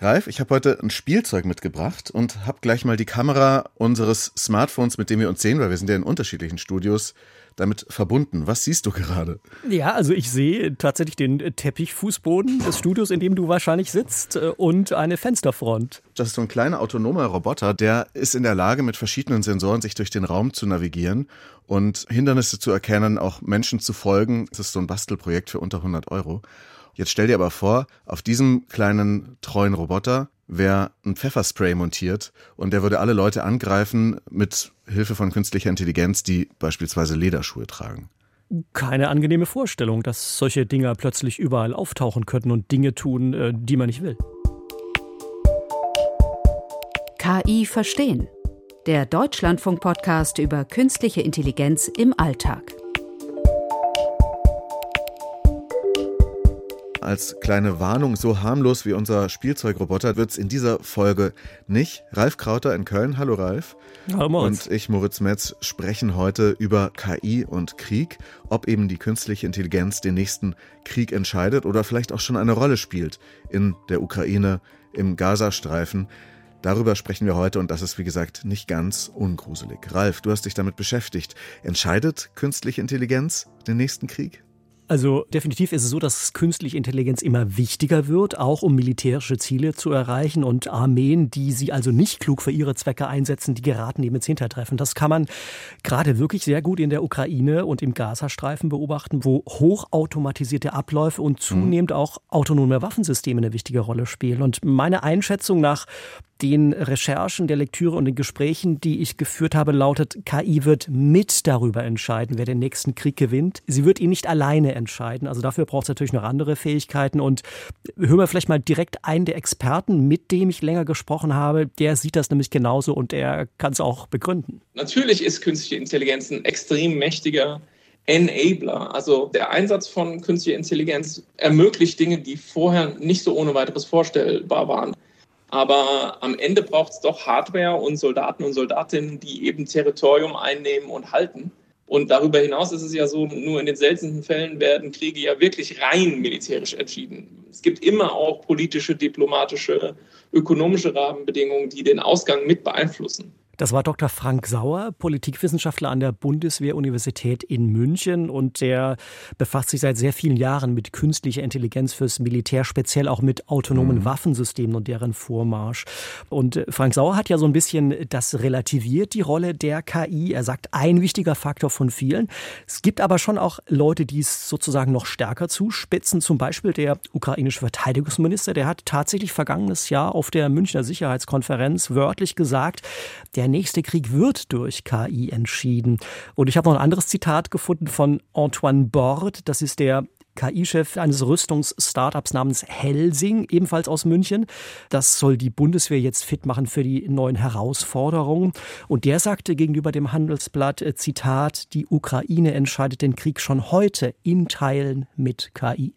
Ralf, ich habe heute ein Spielzeug mitgebracht und habe gleich mal die Kamera unseres Smartphones, mit dem wir uns sehen, weil wir sind ja in unterschiedlichen Studios, damit verbunden. Was siehst du gerade? Ja, also ich sehe tatsächlich den Teppichfußboden des Studios, in dem du wahrscheinlich sitzt äh, und eine Fensterfront. Das ist so ein kleiner autonomer Roboter, der ist in der Lage, mit verschiedenen Sensoren sich durch den Raum zu navigieren und Hindernisse zu erkennen, auch Menschen zu folgen. Das ist so ein Bastelprojekt für unter 100 Euro. Jetzt stell dir aber vor, auf diesem kleinen treuen Roboter wäre ein Pfefferspray montiert und der würde alle Leute angreifen mit Hilfe von künstlicher Intelligenz, die beispielsweise Lederschuhe tragen. Keine angenehme Vorstellung, dass solche Dinger plötzlich überall auftauchen könnten und Dinge tun, äh, die man nicht will. KI verstehen. Der Deutschlandfunk-Podcast über künstliche Intelligenz im Alltag. Als kleine Warnung, so harmlos wie unser Spielzeugroboter wird es in dieser Folge nicht. Ralf Krauter in Köln, hallo Ralf. Hallo Moritz. Und ich, Moritz Metz, sprechen heute über KI und Krieg, ob eben die künstliche Intelligenz den nächsten Krieg entscheidet oder vielleicht auch schon eine Rolle spielt in der Ukraine, im Gazastreifen. Darüber sprechen wir heute und das ist, wie gesagt, nicht ganz ungruselig. Ralf, du hast dich damit beschäftigt. Entscheidet künstliche Intelligenz den nächsten Krieg? Also definitiv ist es so, dass künstliche Intelligenz immer wichtiger wird, auch um militärische Ziele zu erreichen und Armeen, die sie also nicht klug für ihre Zwecke einsetzen, die geraten eben ins Hintertreffen. Das kann man gerade wirklich sehr gut in der Ukraine und im Gazastreifen beobachten, wo hochautomatisierte Abläufe und zunehmend auch autonome Waffensysteme eine wichtige Rolle spielen. Und meine Einschätzung nach den Recherchen, der Lektüre und den Gesprächen, die ich geführt habe, lautet, KI wird mit darüber entscheiden, wer den nächsten Krieg gewinnt. Sie wird ihn nicht alleine entscheiden. Also dafür braucht es natürlich noch andere Fähigkeiten. Und hören wir vielleicht mal direkt einen der Experten, mit dem ich länger gesprochen habe. Der sieht das nämlich genauso und er kann es auch begründen. Natürlich ist künstliche Intelligenz ein extrem mächtiger Enabler. Also der Einsatz von künstlicher Intelligenz ermöglicht Dinge, die vorher nicht so ohne weiteres vorstellbar waren. Aber am Ende braucht es doch Hardware und Soldaten und Soldatinnen, die eben Territorium einnehmen und halten. Und darüber hinaus ist es ja so, nur in den seltensten Fällen werden Kriege ja wirklich rein militärisch entschieden. Es gibt immer auch politische, diplomatische, ökonomische Rahmenbedingungen, die den Ausgang mit beeinflussen. Das war Dr. Frank Sauer, Politikwissenschaftler an der Bundeswehr-Universität in München und der befasst sich seit sehr vielen Jahren mit künstlicher Intelligenz fürs Militär, speziell auch mit autonomen mhm. Waffensystemen und deren Vormarsch. Und äh, Frank Sauer hat ja so ein bisschen das relativiert, die Rolle der KI. Er sagt, ein wichtiger Faktor von vielen. Es gibt aber schon auch Leute, die es sozusagen noch stärker zuspitzen. Zum Beispiel der ukrainische Verteidigungsminister, der hat tatsächlich vergangenes Jahr auf der Münchner Sicherheitskonferenz wörtlich gesagt, der der nächste Krieg wird durch KI entschieden. Und ich habe noch ein anderes Zitat gefunden von Antoine Bord, das ist der KI-Chef eines Rüstungs-Startups namens Helsing, ebenfalls aus München. Das soll die Bundeswehr jetzt fit machen für die neuen Herausforderungen. Und der sagte gegenüber dem Handelsblatt, äh, Zitat, die Ukraine entscheidet den Krieg schon heute in Teilen mit KI.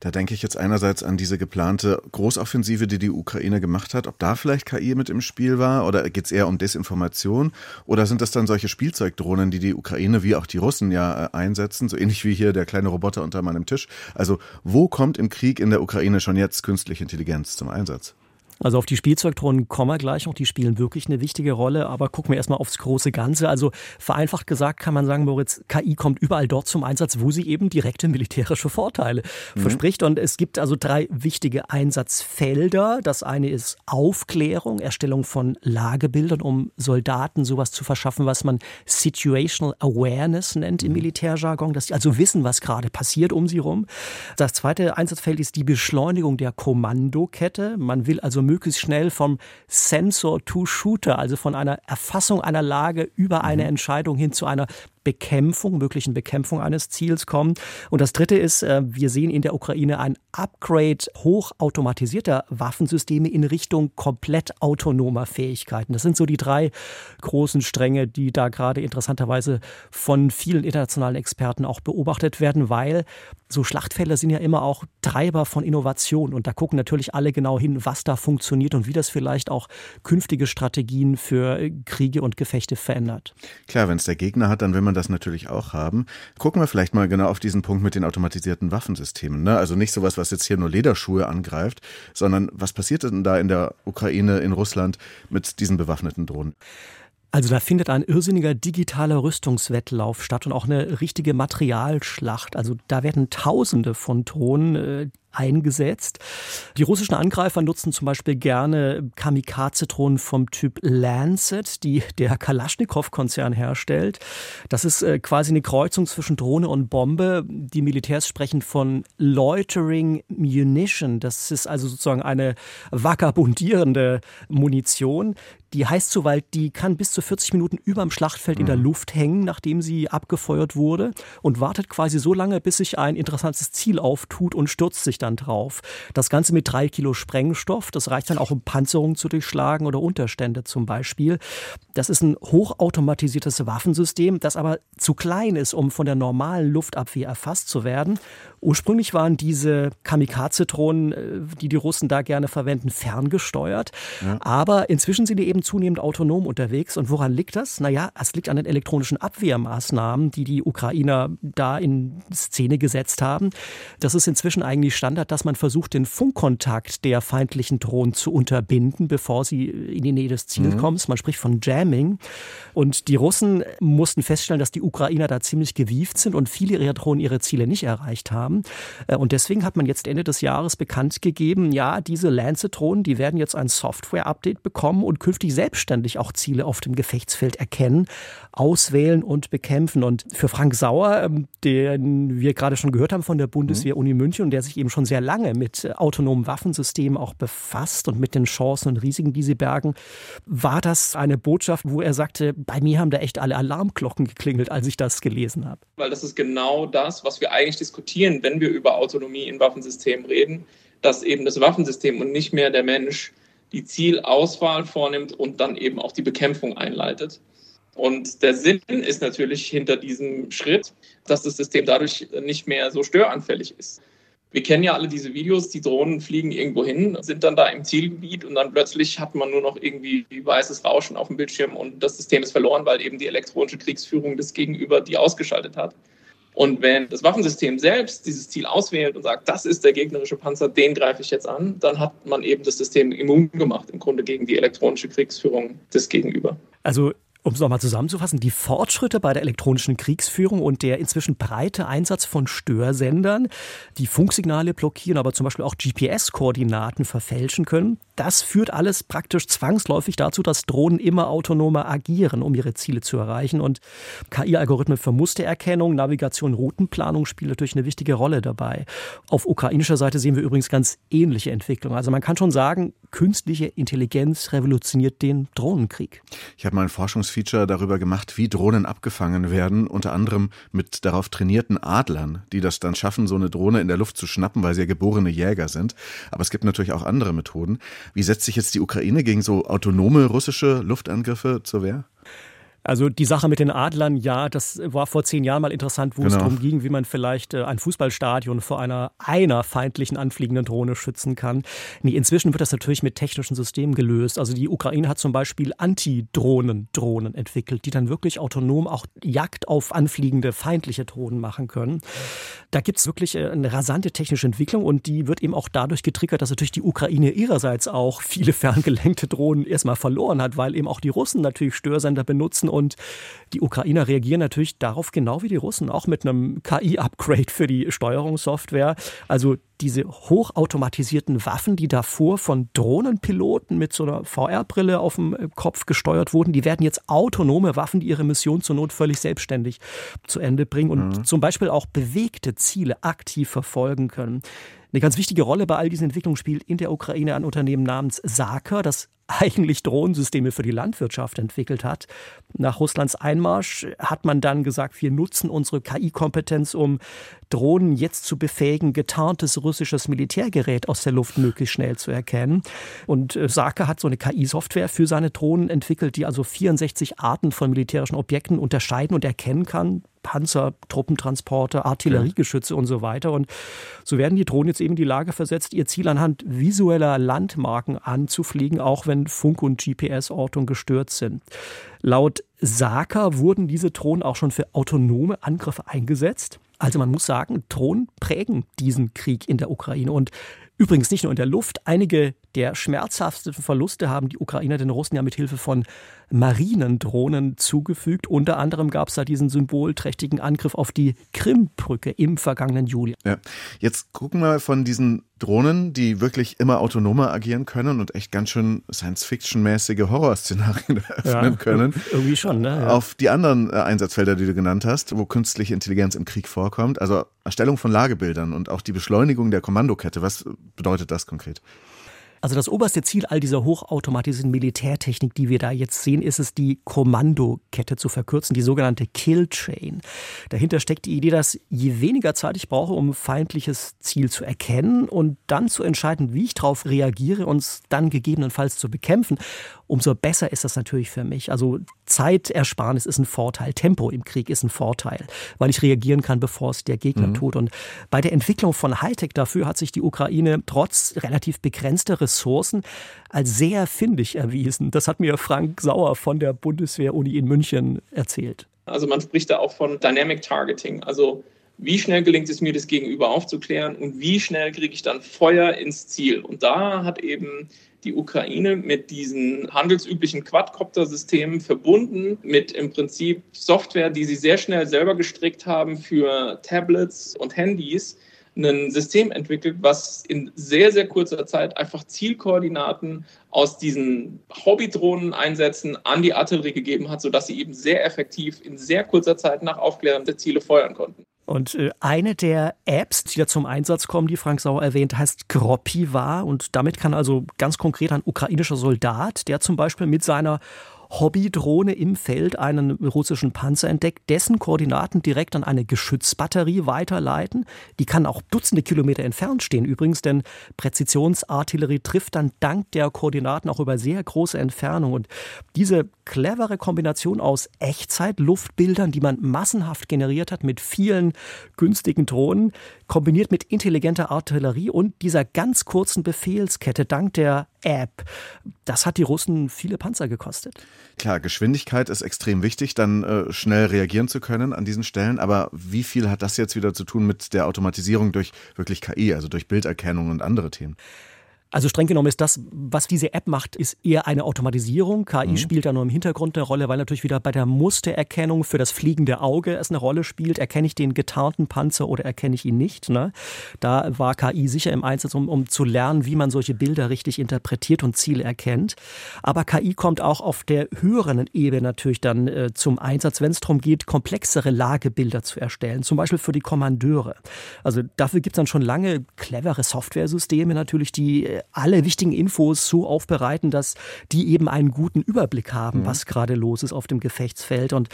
Da denke ich jetzt einerseits an diese geplante Großoffensive, die die Ukraine gemacht hat, ob da vielleicht KI mit im Spiel war oder geht es eher um Desinformation oder sind das dann solche Spielzeugdrohnen, die die Ukraine wie auch die Russen ja äh, einsetzen, so ähnlich wie hier der kleine Roboter unter meinem Tisch. Also wo kommt im Krieg in der Ukraine schon jetzt künstliche Intelligenz zum Einsatz? Also auf die Spielzeugdrohnen kommen wir gleich noch, die spielen wirklich eine wichtige Rolle, aber gucken wir erstmal aufs große Ganze. Also vereinfacht gesagt kann man sagen, Moritz, KI kommt überall dort zum Einsatz, wo sie eben direkte militärische Vorteile mhm. verspricht. Und es gibt also drei wichtige Einsatzfelder. Das eine ist Aufklärung, Erstellung von Lagebildern, um Soldaten sowas zu verschaffen, was man Situational Awareness nennt im mhm. Militärjargon, dass sie also wissen, was gerade passiert um sie rum. Das zweite Einsatzfeld ist die Beschleunigung der Kommandokette. Man will also möglichst schnell vom Sensor to Shooter, also von einer Erfassung einer Lage über eine mhm. Entscheidung hin zu einer Bekämpfung, möglichen Bekämpfung eines Ziels kommen. Und das Dritte ist, äh, wir sehen in der Ukraine ein Upgrade hochautomatisierter Waffensysteme in Richtung komplett autonomer Fähigkeiten. Das sind so die drei großen Stränge, die da gerade interessanterweise von vielen internationalen Experten auch beobachtet werden, weil so Schlachtfelder sind ja immer auch Treiber von Innovation. Und da gucken natürlich alle genau hin, was da funktioniert und wie das vielleicht auch künftige Strategien für Kriege und Gefechte verändert. Klar, wenn es der Gegner hat, dann will man das natürlich auch haben. Gucken wir vielleicht mal genau auf diesen Punkt mit den automatisierten Waffensystemen. Ne? Also nicht sowas, was jetzt hier nur Lederschuhe angreift, sondern was passiert denn da in der Ukraine, in Russland mit diesen bewaffneten Drohnen? Also da findet ein irrsinniger digitaler Rüstungswettlauf statt und auch eine richtige Materialschlacht. Also da werden Tausende von Drohnen äh, eingesetzt. Die russischen Angreifer nutzen zum Beispiel gerne Kamikaze-Drohnen vom Typ Lancet, die der Kalaschnikow-Konzern herstellt. Das ist äh, quasi eine Kreuzung zwischen Drohne und Bombe. Die Militärs sprechen von Loitering Munition. Das ist also sozusagen eine vagabundierende Munition. Die heißt so, weil die kann bis zu 40 Minuten über dem Schlachtfeld in der mhm. Luft hängen, nachdem sie abgefeuert wurde und wartet quasi so lange, bis sich ein interessantes Ziel auftut und stürzt sich dann dann drauf. Das Ganze mit drei Kilo Sprengstoff, das reicht dann auch, um Panzerungen zu durchschlagen oder Unterstände zum Beispiel. Das ist ein hochautomatisiertes Waffensystem, das aber zu klein ist, um von der normalen Luftabwehr erfasst zu werden. Ursprünglich waren diese Kamikaze-Drohnen, äh, die die Russen da gerne verwenden, ferngesteuert. Ja. Aber inzwischen sind die eben zunehmend autonom unterwegs. Und woran liegt das? Naja, es liegt an den elektronischen Abwehrmaßnahmen, die die Ukrainer da in Szene gesetzt haben. Das ist inzwischen eigentlich Standard dass man versucht, den Funkkontakt der feindlichen Drohnen zu unterbinden, bevor sie in die Nähe des Ziels mhm. kommen. Man spricht von Jamming. Und die Russen mussten feststellen, dass die Ukrainer da ziemlich gewieft sind und viele ihrer Drohnen ihre Ziele nicht erreicht haben. Äh, und deswegen hat man jetzt Ende des Jahres bekannt gegeben, ja, diese Lancet-Drohnen, die werden jetzt ein Software-Update bekommen und künftig selbstständig auch Ziele auf dem Gefechtsfeld erkennen, auswählen und bekämpfen. Und für Frank Sauer, ähm, den wir gerade schon gehört haben von der Bundeswehr-Uni München und der sich eben schon sehr lange mit autonomen Waffensystemen auch befasst und mit den Chancen und Risiken, die sie bergen, war das eine Botschaft, wo er sagte, bei mir haben da echt alle Alarmglocken geklingelt, als ich das gelesen habe. Weil das ist genau das, was wir eigentlich diskutieren, wenn wir über Autonomie in Waffensystemen reden, dass eben das Waffensystem und nicht mehr der Mensch die Zielauswahl vornimmt und dann eben auch die Bekämpfung einleitet. Und der Sinn ist natürlich hinter diesem Schritt, dass das System dadurch nicht mehr so störanfällig ist. Wir kennen ja alle diese Videos, die Drohnen fliegen irgendwo hin, sind dann da im Zielgebiet und dann plötzlich hat man nur noch irgendwie weißes Rauschen auf dem Bildschirm und das System ist verloren, weil eben die elektronische Kriegsführung des Gegenüber die ausgeschaltet hat. Und wenn das Waffensystem selbst dieses Ziel auswählt und sagt, das ist der gegnerische Panzer, den greife ich jetzt an, dann hat man eben das System immun gemacht, im Grunde gegen die elektronische Kriegsführung des Gegenüber. Also um es nochmal zusammenzufassen, die Fortschritte bei der elektronischen Kriegsführung und der inzwischen breite Einsatz von Störsendern, die Funksignale blockieren, aber zum Beispiel auch GPS-Koordinaten verfälschen können, das führt alles praktisch zwangsläufig dazu, dass Drohnen immer autonomer agieren, um ihre Ziele zu erreichen. Und KI-Algorithmen für Mustererkennung, Navigation, Routenplanung spielen natürlich eine wichtige Rolle dabei. Auf ukrainischer Seite sehen wir übrigens ganz ähnliche Entwicklungen. Also man kann schon sagen, künstliche Intelligenz revolutioniert den Drohnenkrieg. Ich habe mal ein Forschungsfeature darüber gemacht, wie Drohnen abgefangen werden, unter anderem mit darauf trainierten Adlern, die das dann schaffen, so eine Drohne in der Luft zu schnappen, weil sie ja geborene Jäger sind. Aber es gibt natürlich auch andere Methoden. Wie setzt sich jetzt die Ukraine gegen so autonome russische Luftangriffe zur Wehr? Also die Sache mit den Adlern, ja, das war vor zehn Jahren mal interessant, wo genau. es darum ging, wie man vielleicht äh, ein Fußballstadion vor einer einer feindlichen anfliegenden Drohne schützen kann. Nee, inzwischen wird das natürlich mit technischen Systemen gelöst. Also die Ukraine hat zum Beispiel Anti-Drohnen-Drohnen entwickelt, die dann wirklich autonom auch Jagd auf anfliegende feindliche Drohnen machen können. Da gibt es wirklich äh, eine rasante technische Entwicklung und die wird eben auch dadurch getriggert, dass natürlich die Ukraine ihrerseits auch viele ferngelenkte Drohnen erstmal verloren hat, weil eben auch die Russen natürlich Störsender benutzen und die Ukrainer reagieren natürlich darauf genau wie die Russen, auch mit einem KI-Upgrade für die Steuerungssoftware. Also diese hochautomatisierten Waffen, die davor von Drohnenpiloten mit so einer VR-Brille auf dem Kopf gesteuert wurden, die werden jetzt autonome Waffen, die ihre Mission zur Not völlig selbstständig zu Ende bringen und mhm. zum Beispiel auch bewegte Ziele aktiv verfolgen können. Eine ganz wichtige Rolle bei all diesen Entwicklungen spielt in der Ukraine ein Unternehmen namens Saker, das eigentlich Drohnensysteme für die Landwirtschaft entwickelt hat. Nach Russlands Einmarsch hat man dann gesagt, wir nutzen unsere KI-Kompetenz, um Drohnen jetzt zu befähigen, getarntes russisches Militärgerät aus der Luft möglichst schnell zu erkennen. Und äh, Sake hat so eine KI-Software für seine Drohnen entwickelt, die also 64 Arten von militärischen Objekten unterscheiden und erkennen kann Panzer, Truppentransporte, Artilleriegeschütze und so weiter. Und so werden die Drohnen jetzt eben in die Lage versetzt, ihr Ziel anhand visueller Landmarken anzufliegen, auch wenn Funk- und GPS-Ortung gestört sind. Laut Saka wurden diese Drohnen auch schon für autonome Angriffe eingesetzt. Also man muss sagen, Drohnen prägen diesen Krieg in der Ukraine. Und übrigens nicht nur in der Luft. Einige der schmerzhaftesten Verluste haben die Ukrainer den Russen ja mit Hilfe von Marinendrohnen zugefügt. Unter anderem gab es da diesen symbolträchtigen Angriff auf die Krimbrücke im vergangenen Juli. Ja. Jetzt gucken wir von diesen Drohnen, die wirklich immer autonomer agieren können und echt ganz schön Science-Fiction-mäßige Horrorszenarien eröffnen ja, können. Irgendwie schon, ne? Ja. Auf die anderen äh, Einsatzfelder, die du genannt hast, wo künstliche Intelligenz im Krieg vorkommt. Also Erstellung von Lagebildern und auch die Beschleunigung der Kommandokette. Was bedeutet das konkret? Also das oberste Ziel all dieser hochautomatisierten Militärtechnik, die wir da jetzt sehen, ist es, die Kommandokette zu verkürzen, die sogenannte Kill Chain. Dahinter steckt die Idee, dass je weniger Zeit ich brauche, um feindliches Ziel zu erkennen und dann zu entscheiden, wie ich darauf reagiere und es dann gegebenenfalls zu bekämpfen, umso besser ist das natürlich für mich. Also Zeitersparnis ist ein Vorteil, Tempo im Krieg ist ein Vorteil, weil ich reagieren kann, bevor es der Gegner mhm. tut. Und bei der Entwicklung von Hightech dafür hat sich die Ukraine trotz relativ begrenzter Ressourcen als sehr findig erwiesen. Das hat mir Frank Sauer von der Bundeswehr-Uni in München erzählt. Also man spricht da auch von Dynamic Targeting. Also wie schnell gelingt es mir, das Gegenüber aufzuklären und wie schnell kriege ich dann Feuer ins Ziel. Und da hat eben die Ukraine mit diesen handelsüblichen Quadcopter-Systemen verbunden mit im Prinzip Software, die sie sehr schnell selber gestrickt haben für Tablets und Handys, ein System entwickelt, was in sehr, sehr kurzer Zeit einfach Zielkoordinaten aus diesen Hobbydrohnen einsetzen an die Artillerie gegeben hat, sodass sie eben sehr effektiv in sehr kurzer Zeit nach Aufklärung der Ziele feuern konnten. Und äh, eine der Apps, die da zum Einsatz kommen, die Frank Sauer erwähnt, heißt Gropiva. Und damit kann also ganz konkret ein ukrainischer Soldat, der zum Beispiel mit seiner Hobbydrohne im Feld einen russischen Panzer entdeckt, dessen Koordinaten direkt an eine Geschützbatterie weiterleiten. Die kann auch Dutzende Kilometer entfernt stehen übrigens, denn Präzisionsartillerie trifft dann dank der Koordinaten auch über sehr große Entfernung. Und diese clevere Kombination aus Echtzeit-Luftbildern, die man massenhaft generiert hat mit vielen günstigen Drohnen, kombiniert mit intelligenter Artillerie und dieser ganz kurzen Befehlskette dank der App, das hat die Russen viele Panzer gekostet. Klar, Geschwindigkeit ist extrem wichtig, dann äh, schnell reagieren zu können an diesen Stellen. Aber wie viel hat das jetzt wieder zu tun mit der Automatisierung durch wirklich KI, also durch Bilderkennung und andere Themen? Also streng genommen ist das, was diese App macht, ist eher eine Automatisierung. KI mhm. spielt da nur im Hintergrund eine Rolle, weil natürlich wieder bei der Mustererkennung für das fliegende Auge es eine Rolle spielt. Erkenne ich den getarnten Panzer oder erkenne ich ihn nicht? Ne? Da war KI sicher im Einsatz, um, um zu lernen, wie man solche Bilder richtig interpretiert und Ziele erkennt. Aber KI kommt auch auf der höheren Ebene natürlich dann äh, zum Einsatz, wenn es darum geht, komplexere Lagebilder zu erstellen, zum Beispiel für die Kommandeure. Also dafür gibt es dann schon lange clevere Softwaresysteme natürlich, die äh, alle wichtigen Infos so aufbereiten, dass die eben einen guten Überblick haben, mhm. was gerade los ist auf dem Gefechtsfeld. Und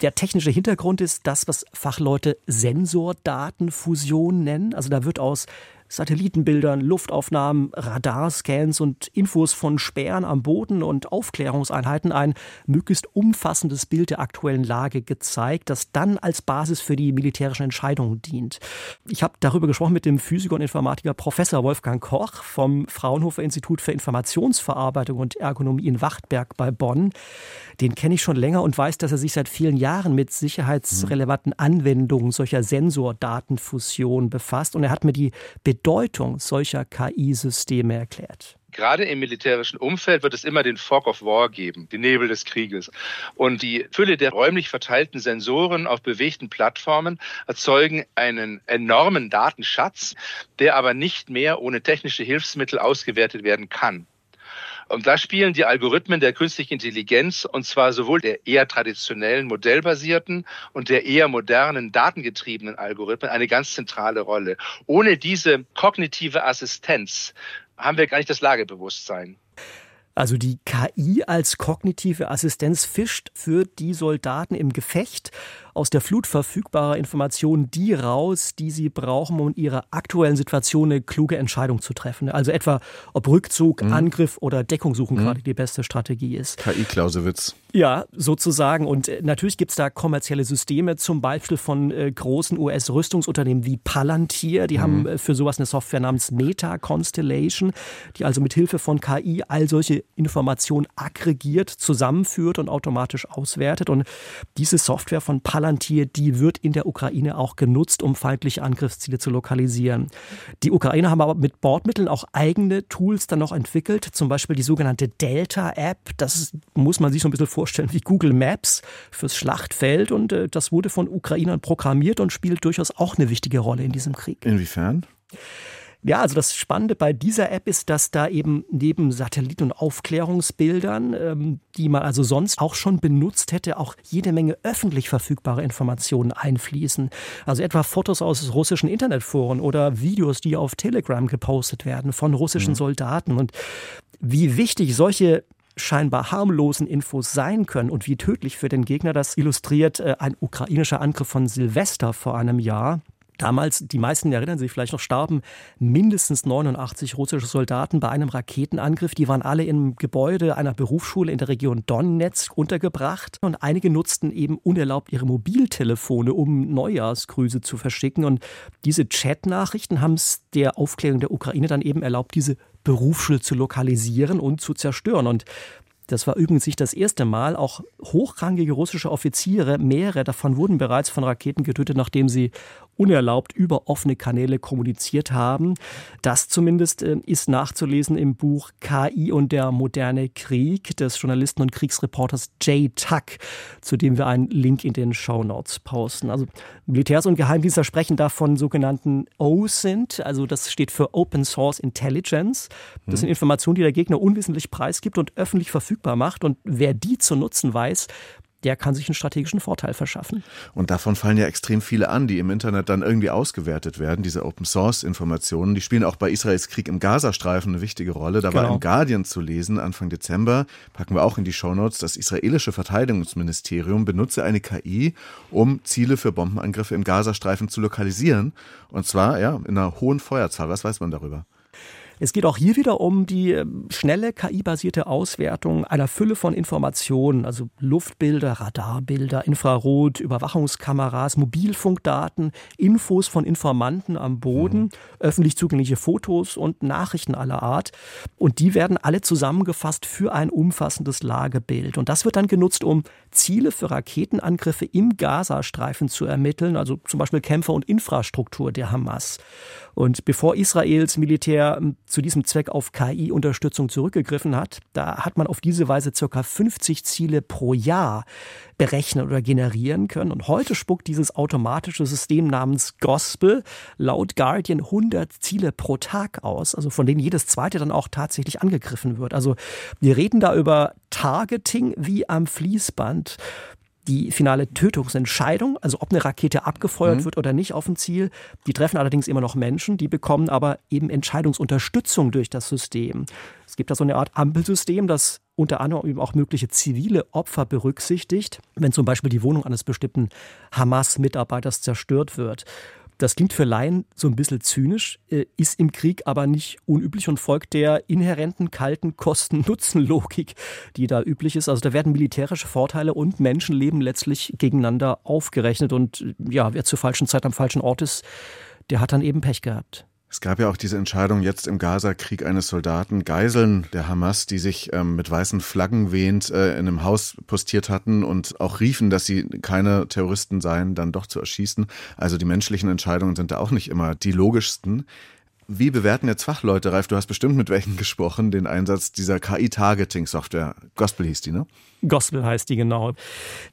der technische Hintergrund ist das, was Fachleute Sensordatenfusion nennen. Also da wird aus Satellitenbildern, Luftaufnahmen, Radarscans und Infos von Sperren am Boden und Aufklärungseinheiten ein möglichst umfassendes Bild der aktuellen Lage gezeigt, das dann als Basis für die militärischen Entscheidungen dient. Ich habe darüber gesprochen mit dem Physiker und Informatiker Professor Wolfgang Koch vom Fraunhofer Institut für Informationsverarbeitung und Ergonomie in Wachtberg bei Bonn. Den kenne ich schon länger und weiß, dass er sich seit vielen Jahren mit sicherheitsrelevanten Anwendungen solcher Sensordatenfusion befasst und er hat mir die Bedeutung solcher KI-Systeme erklärt. Gerade im militärischen Umfeld wird es immer den Fog of War geben, den Nebel des Krieges. Und die Fülle der räumlich verteilten Sensoren auf bewegten Plattformen erzeugen einen enormen Datenschatz, der aber nicht mehr ohne technische Hilfsmittel ausgewertet werden kann. Und da spielen die Algorithmen der künstlichen Intelligenz, und zwar sowohl der eher traditionellen, modellbasierten und der eher modernen, datengetriebenen Algorithmen eine ganz zentrale Rolle. Ohne diese kognitive Assistenz haben wir gar nicht das Lagebewusstsein. Also die KI als kognitive Assistenz fischt für die Soldaten im Gefecht aus der Flut verfügbarer Informationen die raus, die sie brauchen, um in ihrer aktuellen Situation eine kluge Entscheidung zu treffen. Also etwa, ob Rückzug, mhm. Angriff oder Deckung suchen mhm. gerade die beste Strategie ist. KI-Clausewitz. Ja, sozusagen. Und äh, natürlich gibt es da kommerzielle Systeme, zum Beispiel von äh, großen US-Rüstungsunternehmen wie Palantir. Die mhm. haben äh, für sowas eine Software namens Meta Constellation, die also mit Hilfe von KI all solche Informationen aggregiert, zusammenführt und automatisch auswertet. Und diese Software von Palantir, die wird in der Ukraine auch genutzt, um feindliche Angriffsziele zu lokalisieren. Die Ukrainer haben aber mit Bordmitteln auch eigene Tools dann noch entwickelt, zum Beispiel die sogenannte Delta-App. Das muss man sich so ein bisschen vorstellen vorstellen wie Google Maps fürs Schlachtfeld und äh, das wurde von Ukrainern programmiert und spielt durchaus auch eine wichtige Rolle in diesem Krieg. Inwiefern? Ja, also das Spannende bei dieser App ist, dass da eben neben Satelliten- und Aufklärungsbildern, ähm, die man also sonst auch schon benutzt hätte, auch jede Menge öffentlich verfügbare Informationen einfließen. Also etwa Fotos aus russischen Internetforen oder Videos, die auf Telegram gepostet werden von russischen mhm. Soldaten. Und wie wichtig solche scheinbar harmlosen Infos sein können und wie tödlich für den Gegner. Das illustriert äh, ein ukrainischer Angriff von Silvester vor einem Jahr. Damals, die meisten erinnern sich vielleicht noch, starben mindestens 89 russische Soldaten bei einem Raketenangriff. Die waren alle im Gebäude einer Berufsschule in der Region Donetsk untergebracht und einige nutzten eben unerlaubt ihre Mobiltelefone, um Neujahrsgrüße zu verschicken. Und diese Chatnachrichten haben es der Aufklärung der Ukraine dann eben erlaubt, diese Berufsschule zu lokalisieren und zu zerstören. Und das war übrigens nicht das erste Mal. Auch hochrangige russische Offiziere, mehrere davon wurden bereits von Raketen getötet, nachdem sie unerlaubt über offene Kanäle kommuniziert haben. Das zumindest äh, ist nachzulesen im Buch KI und der moderne Krieg des Journalisten und Kriegsreporters Jay Tuck, zu dem wir einen Link in den Show Notes posten. Also Militärs und Geheimdienste sprechen da von sogenannten OSINT, also das steht für Open Source Intelligence. Das sind hm. Informationen, die der Gegner unwissentlich preisgibt und öffentlich verfügbar macht. Und wer die zu nutzen weiß, der kann sich einen strategischen Vorteil verschaffen. Und davon fallen ja extrem viele an, die im Internet dann irgendwie ausgewertet werden, diese Open Source Informationen. Die spielen auch bei Israels Krieg im Gazastreifen eine wichtige Rolle. Da genau. war im Guardian zu lesen, Anfang Dezember, packen wir auch in die Shownotes, das israelische Verteidigungsministerium benutze eine KI, um Ziele für Bombenangriffe im Gazastreifen zu lokalisieren. Und zwar ja in einer hohen Feuerzahl. Was weiß man darüber? Es geht auch hier wieder um die ähm, schnelle KI-basierte Auswertung einer Fülle von Informationen, also Luftbilder, Radarbilder, Infrarot, Überwachungskameras, Mobilfunkdaten, Infos von Informanten am Boden, mhm. öffentlich zugängliche Fotos und Nachrichten aller Art. Und die werden alle zusammengefasst für ein umfassendes Lagebild. Und das wird dann genutzt, um Ziele für Raketenangriffe im Gazastreifen zu ermitteln, also zum Beispiel Kämpfer und Infrastruktur der Hamas. Und bevor Israels Militär ähm, zu diesem Zweck auf KI-Unterstützung zurückgegriffen hat, da hat man auf diese Weise circa 50 Ziele pro Jahr berechnen oder generieren können. Und heute spuckt dieses automatische System namens Gospel laut Guardian 100 Ziele pro Tag aus, also von denen jedes zweite dann auch tatsächlich angegriffen wird. Also wir reden da über Targeting wie am Fließband die finale Tötungsentscheidung, also ob eine Rakete abgefeuert mhm. wird oder nicht auf ein Ziel, die treffen allerdings immer noch Menschen, die bekommen aber eben Entscheidungsunterstützung durch das System. Es gibt da so eine Art Ampelsystem, das unter anderem eben auch mögliche zivile Opfer berücksichtigt, wenn zum Beispiel die Wohnung eines bestimmten Hamas-Mitarbeiters zerstört wird. Das klingt für Laien so ein bisschen zynisch, äh, ist im Krieg aber nicht unüblich und folgt der inhärenten kalten Kosten-Nutzen-Logik, die da üblich ist. Also da werden militärische Vorteile und Menschenleben letztlich gegeneinander aufgerechnet und ja, wer zur falschen Zeit am falschen Ort ist, der hat dann eben Pech gehabt. Es gab ja auch diese Entscheidung jetzt im Gaza-Krieg eines Soldaten, Geiseln der Hamas, die sich ähm, mit weißen Flaggen wehend äh, in einem Haus postiert hatten und auch riefen, dass sie keine Terroristen seien, dann doch zu erschießen. Also die menschlichen Entscheidungen sind da auch nicht immer die logischsten. Wie bewerten jetzt Fachleute, Ralf? Du hast bestimmt mit welchen gesprochen, den Einsatz dieser KI-Targeting-Software. Gospel hieß die, ne? Gospel heißt die genau.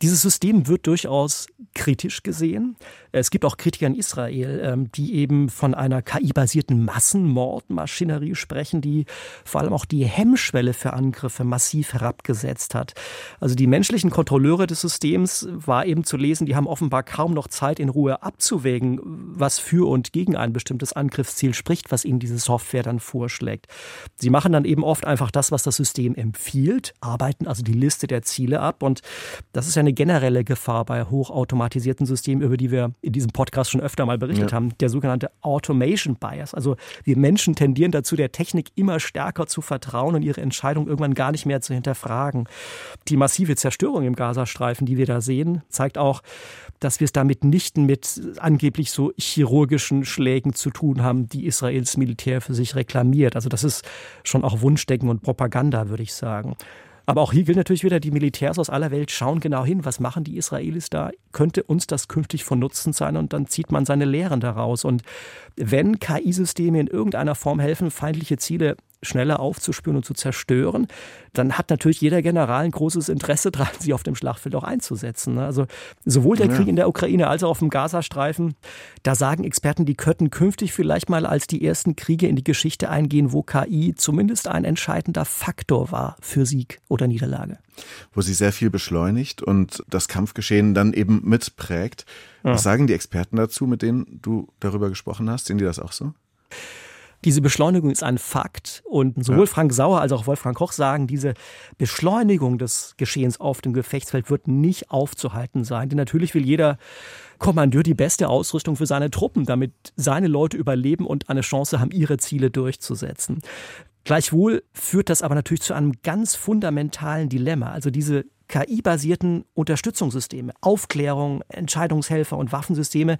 Dieses System wird durchaus kritisch gesehen. Es gibt auch Kritiker in Israel, ähm, die eben von einer KI-basierten Massenmordmaschinerie sprechen, die vor allem auch die Hemmschwelle für Angriffe massiv herabgesetzt hat. Also die menschlichen Kontrolleure des Systems war eben zu lesen, die haben offenbar kaum noch Zeit in Ruhe abzuwägen, was für und gegen ein bestimmtes Angriffsziel spricht, was ihnen diese Software dann vorschlägt. Sie machen dann eben oft einfach das, was das System empfiehlt, arbeiten also die Liste der Ziele ab und das ist ja eine generelle Gefahr bei hochautomatisierten Systemen, über die wir in diesem Podcast schon öfter mal berichtet ja. haben, der sogenannte Automation Bias. Also wir Menschen tendieren dazu, der Technik immer stärker zu vertrauen und ihre Entscheidung irgendwann gar nicht mehr zu hinterfragen. Die massive Zerstörung im Gazastreifen, die wir da sehen, zeigt auch, dass wir es damit nicht mit angeblich so chirurgischen Schlägen zu tun haben, die Israels Militär für sich reklamiert. Also das ist schon auch Wunschdenken und Propaganda, würde ich sagen. Aber auch hier gilt natürlich wieder, die Militärs aus aller Welt schauen genau hin, was machen die Israelis da? Könnte uns das künftig von Nutzen sein? Und dann zieht man seine Lehren daraus. Und wenn KI-Systeme in irgendeiner Form helfen, feindliche Ziele schneller aufzuspüren und zu zerstören, dann hat natürlich jeder General ein großes Interesse daran, sie auf dem Schlachtfeld auch einzusetzen. Ne? Also sowohl der ja. Krieg in der Ukraine als auch auf dem Gazastreifen, da sagen Experten, die könnten künftig vielleicht mal als die ersten Kriege in die Geschichte eingehen, wo KI zumindest ein entscheidender Faktor war für Sieg oder Niederlage. Wo sie sehr viel beschleunigt und das Kampfgeschehen dann eben mitprägt. Ja. Was sagen die Experten dazu, mit denen du darüber gesprochen hast? Sehen die das auch so? Diese Beschleunigung ist ein Fakt und sowohl ja. Frank Sauer als auch Wolfgang Koch sagen, diese Beschleunigung des Geschehens auf dem Gefechtsfeld wird nicht aufzuhalten sein. Denn natürlich will jeder Kommandeur die beste Ausrüstung für seine Truppen, damit seine Leute überleben und eine Chance haben, ihre Ziele durchzusetzen. Gleichwohl führt das aber natürlich zu einem ganz fundamentalen Dilemma. Also diese KI-basierten Unterstützungssysteme, Aufklärung, Entscheidungshelfer und Waffensysteme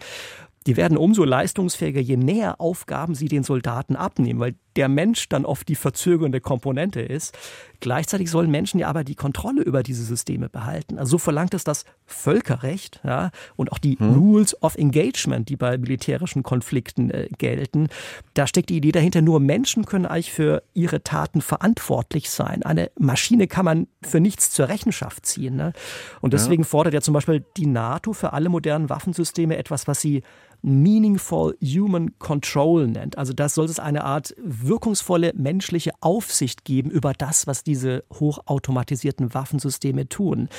die werden umso leistungsfähiger, je mehr Aufgaben sie den Soldaten abnehmen, weil der Mensch dann oft die verzögernde Komponente ist. Gleichzeitig sollen Menschen ja aber die Kontrolle über diese Systeme behalten. Also so verlangt es das Völkerrecht ja, und auch die hm. Rules of Engagement, die bei militärischen Konflikten äh, gelten. Da steckt die Idee dahinter, nur Menschen können eigentlich für ihre Taten verantwortlich sein. Eine Maschine kann man für nichts zur Rechenschaft ziehen. Ne? Und deswegen ja. fordert ja zum Beispiel die NATO für alle modernen Waffensysteme etwas, was sie Meaningful Human Control nennt. Also das soll es eine Art wirkungsvolle menschliche Aufsicht geben über das, was diese hochautomatisierten Waffensysteme tun.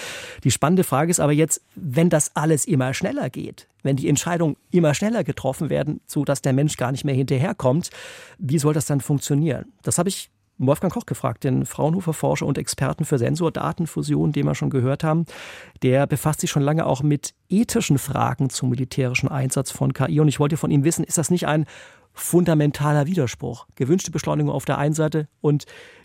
Die spannende Frage ist aber jetzt, wenn das alles immer schneller geht, wenn die Entscheidungen immer schneller getroffen werden, so dass der Mensch gar nicht mehr hinterherkommt, wie soll das dann funktionieren? Das habe ich Wolfgang Koch gefragt, den Fraunhofer-Forscher und Experten für Sensordatenfusion, den wir schon gehört haben. Der befasst sich schon lange auch mit ethischen Fragen zum militärischen Einsatz von KI. Und ich wollte von ihm wissen, ist das nicht ein fundamentaler Widerspruch? Gewünschte Beschleunigung auf der einen Seite und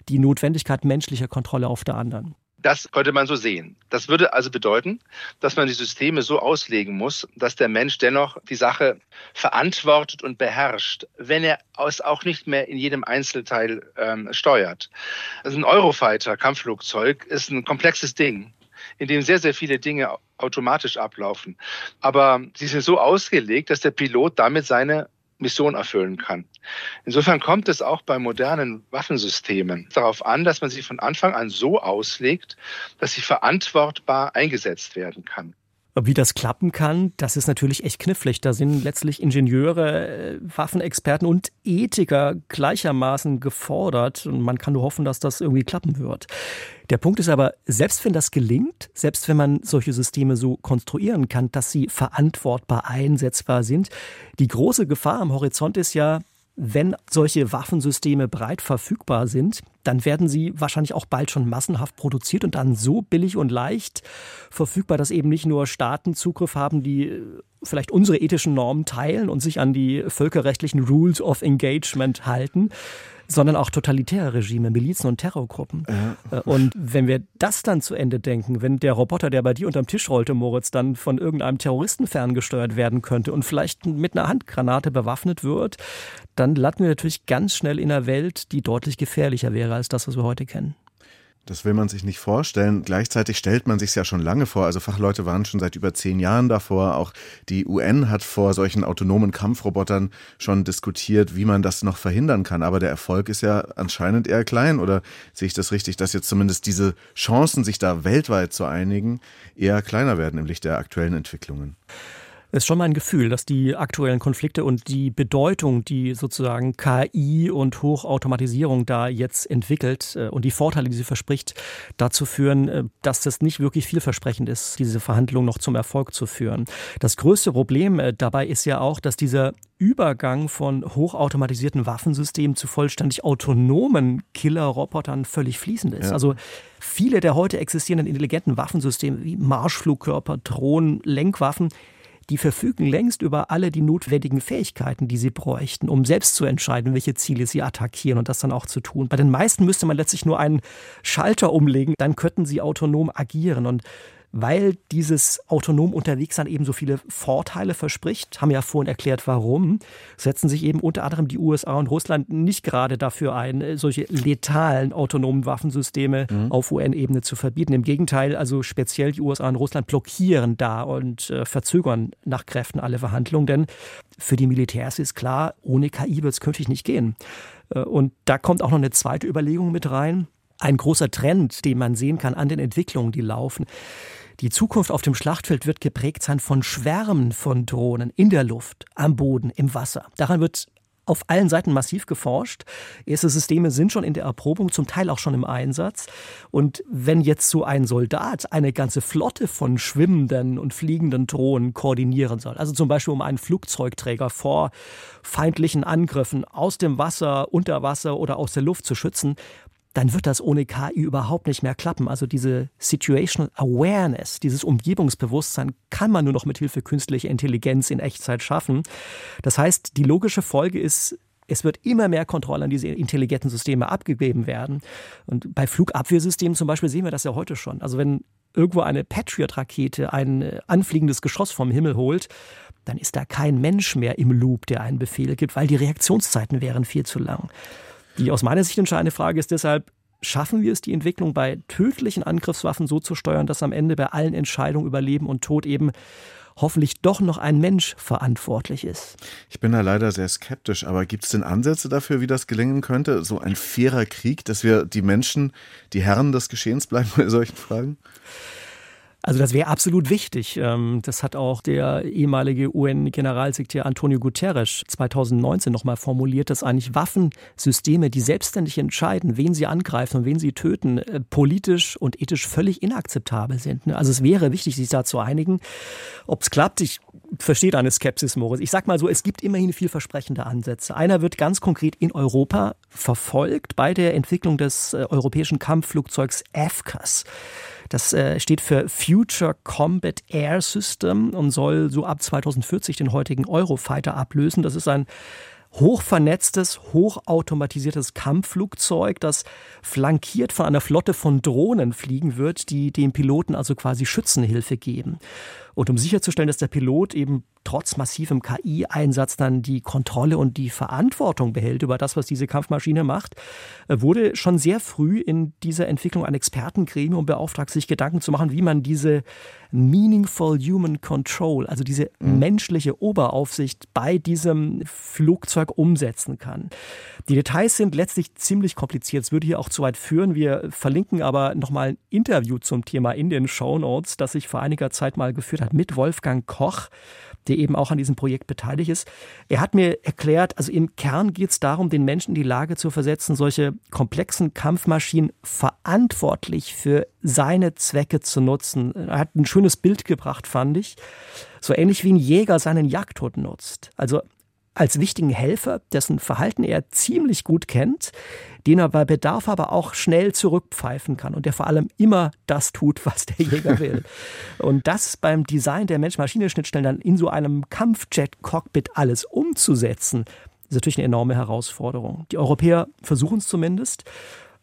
die Notwendigkeit menschlicher Kontrolle auf der anderen. Das könnte man so sehen. Das würde also bedeuten, dass man die Systeme so auslegen muss, dass der Mensch dennoch die Sache verantwortet und beherrscht, wenn er es auch nicht mehr in jedem Einzelteil ähm, steuert. Also ein Eurofighter, Kampfflugzeug, ist ein komplexes Ding in dem sehr, sehr viele Dinge automatisch ablaufen. Aber sie sind so ausgelegt, dass der Pilot damit seine Mission erfüllen kann. Insofern kommt es auch bei modernen Waffensystemen darauf an, dass man sie von Anfang an so auslegt, dass sie verantwortbar eingesetzt werden kann. Wie das klappen kann, das ist natürlich echt knifflig. Da sind letztlich Ingenieure, äh, Waffenexperten und Ethiker gleichermaßen gefordert. Und man kann nur hoffen, dass das irgendwie klappen wird. Der Punkt ist aber, selbst wenn das gelingt, selbst wenn man solche Systeme so konstruieren kann, dass sie verantwortbar einsetzbar sind, die große Gefahr am Horizont ist ja, wenn solche Waffensysteme breit verfügbar sind, dann werden sie wahrscheinlich auch bald schon massenhaft produziert und dann so billig und leicht verfügbar, dass eben nicht nur Staaten Zugriff haben, die äh, vielleicht unsere ethischen Normen teilen und sich an die völkerrechtlichen Rules of Engagement halten, sondern auch totalitäre Regime, Milizen und Terrorgruppen. Ja. Äh, und wenn wir das dann zu Ende denken, wenn der Roboter, der bei dir unterm Tisch rollte, Moritz, dann von irgendeinem Terroristen ferngesteuert werden könnte und vielleicht mit einer Handgranate bewaffnet wird, dann landen wir natürlich ganz schnell in einer Welt, die deutlich gefährlicher wäre als das, was wir heute kennen. Das will man sich nicht vorstellen. Gleichzeitig stellt man sich ja schon lange vor. Also Fachleute waren schon seit über zehn Jahren davor. Auch die UN hat vor solchen autonomen Kampfrobotern schon diskutiert, wie man das noch verhindern kann. Aber der Erfolg ist ja anscheinend eher klein. Oder sehe ich das richtig, dass jetzt zumindest diese Chancen, sich da weltweit zu einigen, eher kleiner werden im Licht der aktuellen Entwicklungen? Es ist schon mein Gefühl, dass die aktuellen Konflikte und die Bedeutung, die sozusagen KI und Hochautomatisierung da jetzt entwickelt äh, und die Vorteile, die sie verspricht, dazu führen, äh, dass das nicht wirklich vielversprechend ist, diese Verhandlungen noch zum Erfolg zu führen. Das größte Problem äh, dabei ist ja auch, dass dieser Übergang von hochautomatisierten Waffensystemen zu vollständig autonomen Killerrobotern völlig fließend ist. Ja. Also viele der heute existierenden intelligenten Waffensysteme wie Marschflugkörper, Drohnen, Lenkwaffen, die verfügen längst über alle die notwendigen Fähigkeiten, die sie bräuchten, um selbst zu entscheiden, welche Ziele sie attackieren und das dann auch zu tun. Bei den meisten müsste man letztlich nur einen Schalter umlegen, dann könnten sie autonom agieren. Und weil dieses autonom unterwegs sein eben so viele Vorteile verspricht, haben ja vorhin erklärt, warum, setzen sich eben unter anderem die USA und Russland nicht gerade dafür ein, solche letalen autonomen Waffensysteme mhm. auf UN-Ebene zu verbieten. Im Gegenteil, also speziell die USA und Russland blockieren da und äh, verzögern nach Kräften alle Verhandlungen, denn für die Militärs ist klar, ohne KI wird es künftig nicht gehen. Äh, und da kommt auch noch eine zweite Überlegung mit rein. Ein großer Trend, den man sehen kann an den Entwicklungen, die laufen. Die Zukunft auf dem Schlachtfeld wird geprägt sein von Schwärmen von Drohnen in der Luft, am Boden, im Wasser. Daran wird auf allen Seiten massiv geforscht. Erste Systeme sind schon in der Erprobung, zum Teil auch schon im Einsatz. Und wenn jetzt so ein Soldat eine ganze Flotte von schwimmenden und fliegenden Drohnen koordinieren soll, also zum Beispiel um einen Flugzeugträger vor feindlichen Angriffen aus dem Wasser, unter Wasser oder aus der Luft zu schützen, dann wird das ohne KI überhaupt nicht mehr klappen. Also diese Situational Awareness, dieses Umgebungsbewusstsein kann man nur noch mit Hilfe künstlicher Intelligenz in Echtzeit schaffen. Das heißt, die logische Folge ist, es wird immer mehr Kontrolle an diese intelligenten Systeme abgegeben werden. Und bei Flugabwehrsystemen zum Beispiel sehen wir das ja heute schon. Also wenn irgendwo eine Patriot-Rakete ein äh, anfliegendes Geschoss vom Himmel holt, dann ist da kein Mensch mehr im Loop, der einen Befehl gibt, weil die Reaktionszeiten wären viel zu lang. Die aus meiner Sicht entscheidende Frage ist deshalb, schaffen wir es, die Entwicklung bei tödlichen Angriffswaffen so zu steuern, dass am Ende bei allen Entscheidungen über Leben und Tod eben hoffentlich doch noch ein Mensch verantwortlich ist. Ich bin da leider sehr skeptisch, aber gibt es denn Ansätze dafür, wie das gelingen könnte? So ein fairer Krieg, dass wir die Menschen, die Herren des Geschehens bleiben bei solchen Fragen? Also das wäre absolut wichtig. Ähm, das hat auch der ehemalige UN-Generalsekretär Antonio Guterres 2019 nochmal formuliert, dass eigentlich Waffensysteme, die selbstständig entscheiden, wen sie angreifen und wen sie töten, äh, politisch und ethisch völlig inakzeptabel sind. Ne? Also es wäre wichtig, sich da zu einigen. Ob es klappt, ich verstehe deine Skepsis, Moritz. Ich sag mal so, es gibt immerhin vielversprechende Ansätze. Einer wird ganz konkret in Europa verfolgt bei der Entwicklung des äh, europäischen Kampfflugzeugs AFCAS. Das äh, steht für Future Combat Air System und soll so ab 2040 den heutigen Eurofighter ablösen. Das ist ein hochvernetztes, hochautomatisiertes Kampfflugzeug, das flankiert von einer Flotte von Drohnen fliegen wird, die dem Piloten also quasi Schützenhilfe geben. Und um sicherzustellen, dass der Pilot eben trotz massivem KI-Einsatz dann die Kontrolle und die Verantwortung behält über das, was diese Kampfmaschine macht, äh, wurde schon sehr früh in dieser Entwicklung ein Expertengremium beauftragt, sich Gedanken zu machen, wie man diese Meaningful Human Control, also diese mhm. menschliche Oberaufsicht bei diesem Flugzeug umsetzen kann. Die Details sind letztlich ziemlich kompliziert. Es würde hier auch zu weit führen. Wir verlinken aber nochmal ein Interview zum Thema in den Show Notes, das ich vor einiger Zeit mal geführt habe mit Wolfgang Koch der eben auch an diesem Projekt beteiligt ist. Er hat mir erklärt, also im Kern geht es darum, den Menschen in die Lage zu versetzen, solche komplexen Kampfmaschinen verantwortlich für seine Zwecke zu nutzen. Er hat ein schönes Bild gebracht, fand ich. So ähnlich wie ein Jäger seinen Jagdhund nutzt. Also als wichtigen Helfer, dessen Verhalten er ziemlich gut kennt, den er bei Bedarf aber auch schnell zurückpfeifen kann und der vor allem immer das tut, was der Jäger will. und das beim Design der Mensch-Maschine-Schnittstellen dann in so einem Kampfjet-Cockpit alles umzusetzen, ist natürlich eine enorme Herausforderung. Die Europäer versuchen es zumindest.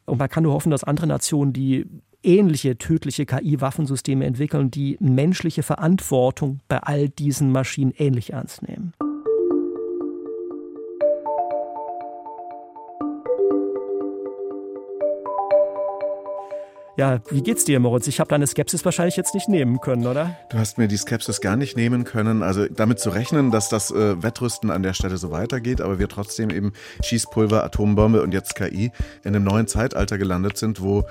Und man kann nur hoffen, dass andere Nationen, die ähnliche tödliche KI-Waffensysteme entwickeln, die menschliche Verantwortung bei all diesen Maschinen ähnlich ernst nehmen. Ja, wie geht's dir, Moritz? Ich habe deine Skepsis wahrscheinlich jetzt nicht nehmen können, oder? Du hast mir die Skepsis gar nicht nehmen können. Also damit zu rechnen, dass das äh, Wettrüsten an der Stelle so weitergeht, aber wir trotzdem eben Schießpulver, Atombombe und jetzt KI in einem neuen Zeitalter gelandet sind, wo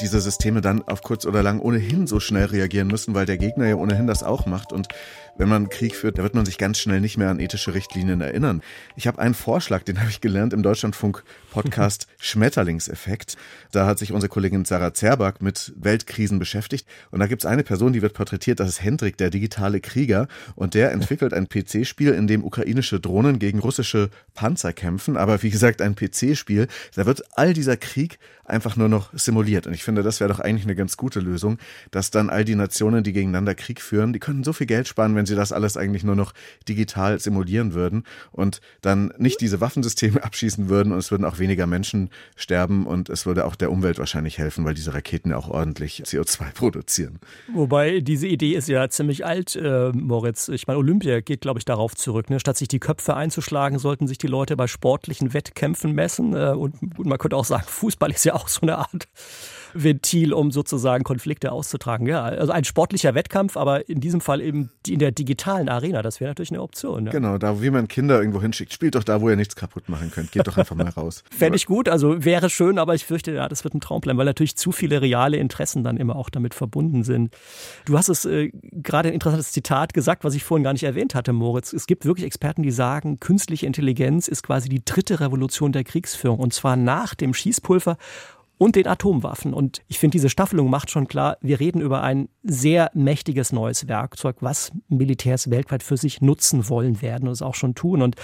diese Systeme dann auf kurz oder lang ohnehin so schnell reagieren müssen, weil der Gegner ja ohnehin das auch macht und wenn man Krieg führt, da wird man sich ganz schnell nicht mehr an ethische Richtlinien erinnern. Ich habe einen Vorschlag, den habe ich gelernt im Deutschlandfunk-Podcast Schmetterlingseffekt. Da hat sich unsere Kollegin Sarah Zerback mit Weltkrisen beschäftigt. Und da gibt es eine Person, die wird porträtiert, das ist Hendrik, der digitale Krieger. Und der entwickelt ein PC-Spiel, in dem ukrainische Drohnen gegen russische Panzer kämpfen. Aber wie gesagt, ein PC-Spiel. Da wird all dieser Krieg einfach nur noch simuliert. Und ich finde, das wäre doch eigentlich eine ganz gute Lösung, dass dann all die Nationen, die gegeneinander Krieg führen, die können so viel Geld sparen, wenn sie das alles eigentlich nur noch digital simulieren würden und dann nicht diese Waffensysteme abschießen würden und es würden auch weniger Menschen sterben und es würde auch der Umwelt wahrscheinlich helfen, weil diese Raketen auch ordentlich CO2 produzieren. Wobei diese Idee ist ja ziemlich alt, äh, Moritz. Ich meine, Olympia geht, glaube ich, darauf zurück. Ne? Statt sich die Köpfe einzuschlagen, sollten sich die Leute bei sportlichen Wettkämpfen messen. Äh, und man könnte auch sagen, Fußball ist ja auch so eine Art Ventil, um sozusagen Konflikte auszutragen. Ja, also ein sportlicher Wettkampf, aber in diesem Fall eben in der digitalen Arena. Das wäre natürlich eine Option. Ja. Genau, da wie man Kinder irgendwo hinschickt, spielt doch da, wo ihr nichts kaputt machen könnt. Geht doch einfach mal raus. Fände ich gut, also wäre schön, aber ich fürchte, ja, das wird ein Traum bleiben, weil natürlich zu viele reale Interessen dann immer auch damit verbunden sind. Du hast es äh, gerade ein interessantes Zitat gesagt, was ich vorhin gar nicht erwähnt hatte, Moritz. Es gibt wirklich Experten, die sagen, künstliche Intelligenz ist quasi die dritte Revolution der Kriegsführung und zwar nach dem Schießpulver und den Atomwaffen. Und ich finde, diese Staffelung macht schon klar, wir reden über ein sehr mächtiges neues Werkzeug, was Militärs weltweit für sich nutzen wollen werden und es auch schon tun. Und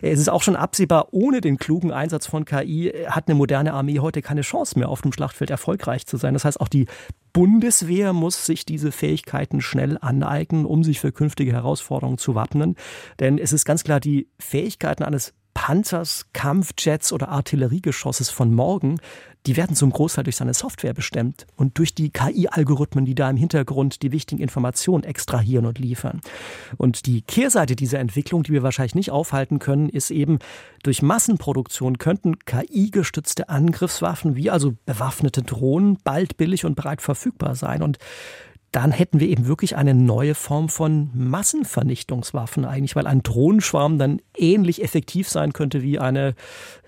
es ist auch schon absehbar, ohne den klugen Einsatz von KI hat eine moderne Armee heute keine Chance mehr, auf dem Schlachtfeld erfolgreich zu sein. Das heißt, auch die Bundeswehr muss sich diese Fähigkeiten schnell aneignen, um sich für künftige Herausforderungen zu wappnen. Denn es ist ganz klar, die Fähigkeiten eines Panzers, Kampfjets oder Artilleriegeschosses von morgen, die werden zum Großteil durch seine Software bestimmt und durch die KI-Algorithmen, die da im Hintergrund die wichtigen Informationen extrahieren und liefern. Und die Kehrseite dieser Entwicklung, die wir wahrscheinlich nicht aufhalten können, ist eben, durch Massenproduktion könnten KI-gestützte Angriffswaffen wie also bewaffnete Drohnen bald billig und breit verfügbar sein. Und dann hätten wir eben wirklich eine neue Form von Massenvernichtungswaffen eigentlich, weil ein Drohnenschwarm dann ähnlich effektiv sein könnte wie eine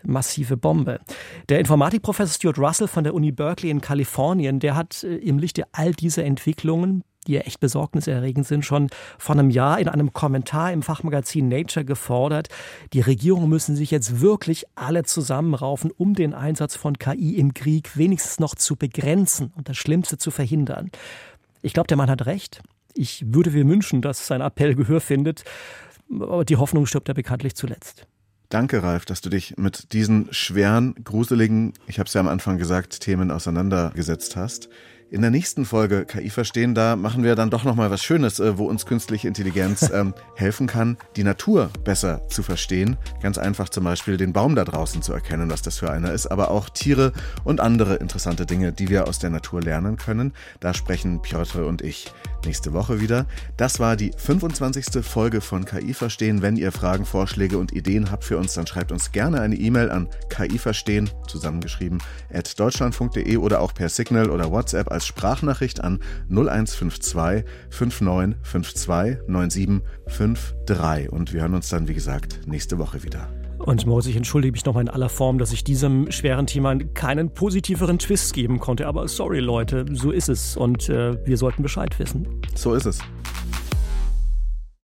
massive Bombe. Der Informatikprofessor Stuart Russell von der Uni Berkeley in Kalifornien, der hat äh, im Lichte all dieser Entwicklungen die ja echt besorgniserregend sind, schon vor einem Jahr in einem Kommentar im Fachmagazin Nature gefordert, die Regierungen müssen sich jetzt wirklich alle zusammenraufen, um den Einsatz von KI im Krieg wenigstens noch zu begrenzen und das Schlimmste zu verhindern. Ich glaube, der Mann hat recht. Ich würde mir wünschen, dass sein Appell Gehör findet. Aber die Hoffnung stirbt ja bekanntlich zuletzt. Danke, Ralf, dass du dich mit diesen schweren, gruseligen, ich habe es ja am Anfang gesagt, Themen auseinandergesetzt hast. In der nächsten Folge KI verstehen, da machen wir dann doch noch mal was Schönes, äh, wo uns künstliche Intelligenz ähm, helfen kann, die Natur besser zu verstehen. Ganz einfach zum Beispiel den Baum da draußen zu erkennen, was das für einer ist, aber auch Tiere und andere interessante Dinge, die wir aus der Natur lernen können. Da sprechen Piotr und ich nächste Woche wieder. Das war die 25. Folge von KI verstehen. Wenn ihr Fragen, Vorschläge und Ideen habt für uns, dann schreibt uns gerne eine E-Mail an KI verstehen, zusammengeschrieben, at deutschland.de oder auch per Signal oder WhatsApp als Sprachnachricht an 0152 5952 9753. Und wir hören uns dann, wie gesagt, nächste Woche wieder. Und Moritz, ich entschuldige mich nochmal in aller Form, dass ich diesem schweren Thema keinen positiveren Twist geben konnte. Aber sorry, Leute, so ist es. Und äh, wir sollten Bescheid wissen. So ist es.